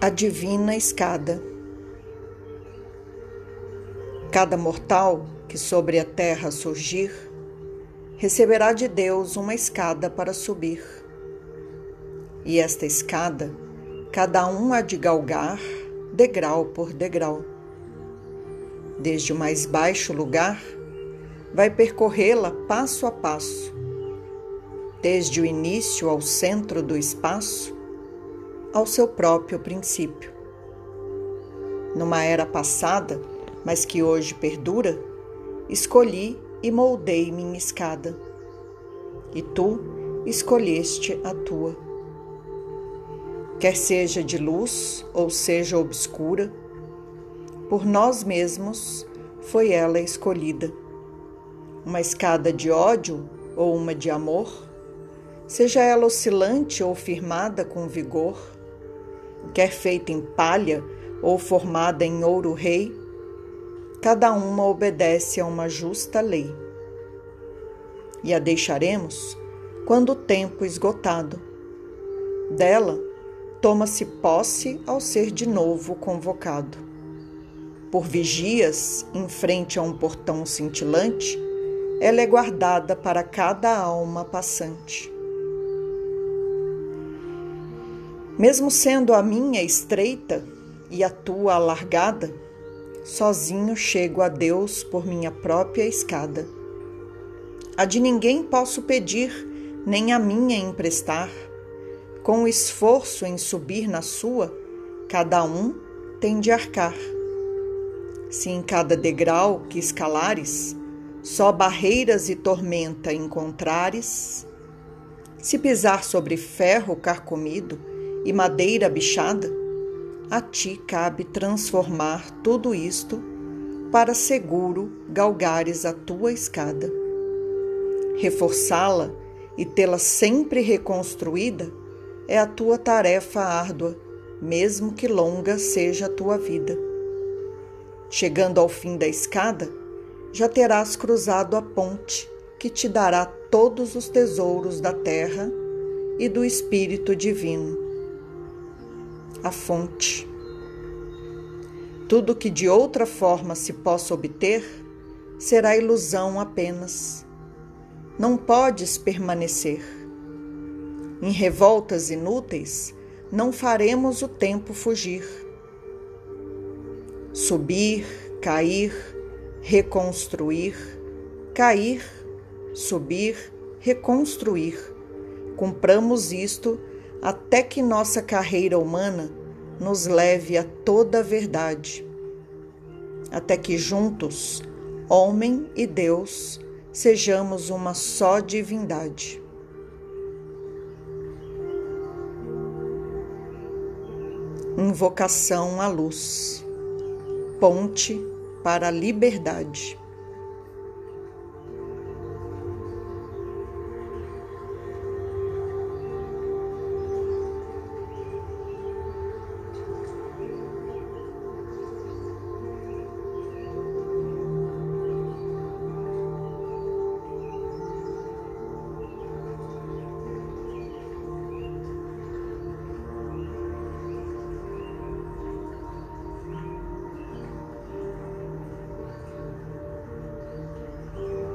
A divina escada. Cada mortal que sobre a terra surgir receberá de Deus uma escada para subir. E esta escada, cada um há de galgar, degrau por degrau. Desde o mais baixo lugar, vai percorrê-la passo a passo. Desde o início ao centro do espaço, ao seu próprio princípio. Numa era passada, mas que hoje perdura, escolhi e moldei minha escada. E tu escolheste a tua. Quer seja de luz ou seja obscura, por nós mesmos foi ela escolhida. Uma escada de ódio ou uma de amor, seja ela oscilante ou firmada com vigor, quer feita em palha ou formada em ouro rei, cada uma obedece a uma justa lei. E a deixaremos quando o tempo esgotado. Dela toma-se posse ao ser de novo convocado. Por vigias, em frente a um portão cintilante, ela é guardada para cada alma passante. Mesmo sendo a minha estreita e a tua alargada, sozinho chego a Deus por minha própria escada. A de ninguém posso pedir, nem a minha emprestar. Com o esforço em subir na sua, cada um tem de arcar. Se em cada degrau que escalares, só barreiras e tormenta encontrares, se pisar sobre ferro carcomido, e madeira bichada, a ti cabe transformar tudo isto para seguro galgares a tua escada. Reforçá-la e tê-la sempre reconstruída é a tua tarefa árdua, mesmo que longa seja a tua vida. Chegando ao fim da escada, já terás cruzado a ponte que te dará todos os tesouros da terra e do Espírito Divino a fonte. Tudo que de outra forma se possa obter será ilusão apenas. Não podes permanecer. Em revoltas inúteis, não faremos o tempo fugir. Subir, cair, reconstruir, cair, subir, reconstruir. Cumpramos isto até que nossa carreira humana nos leve a toda a verdade, até que juntos, homem e Deus, sejamos uma só divindade. Invocação à luz, ponte para a liberdade.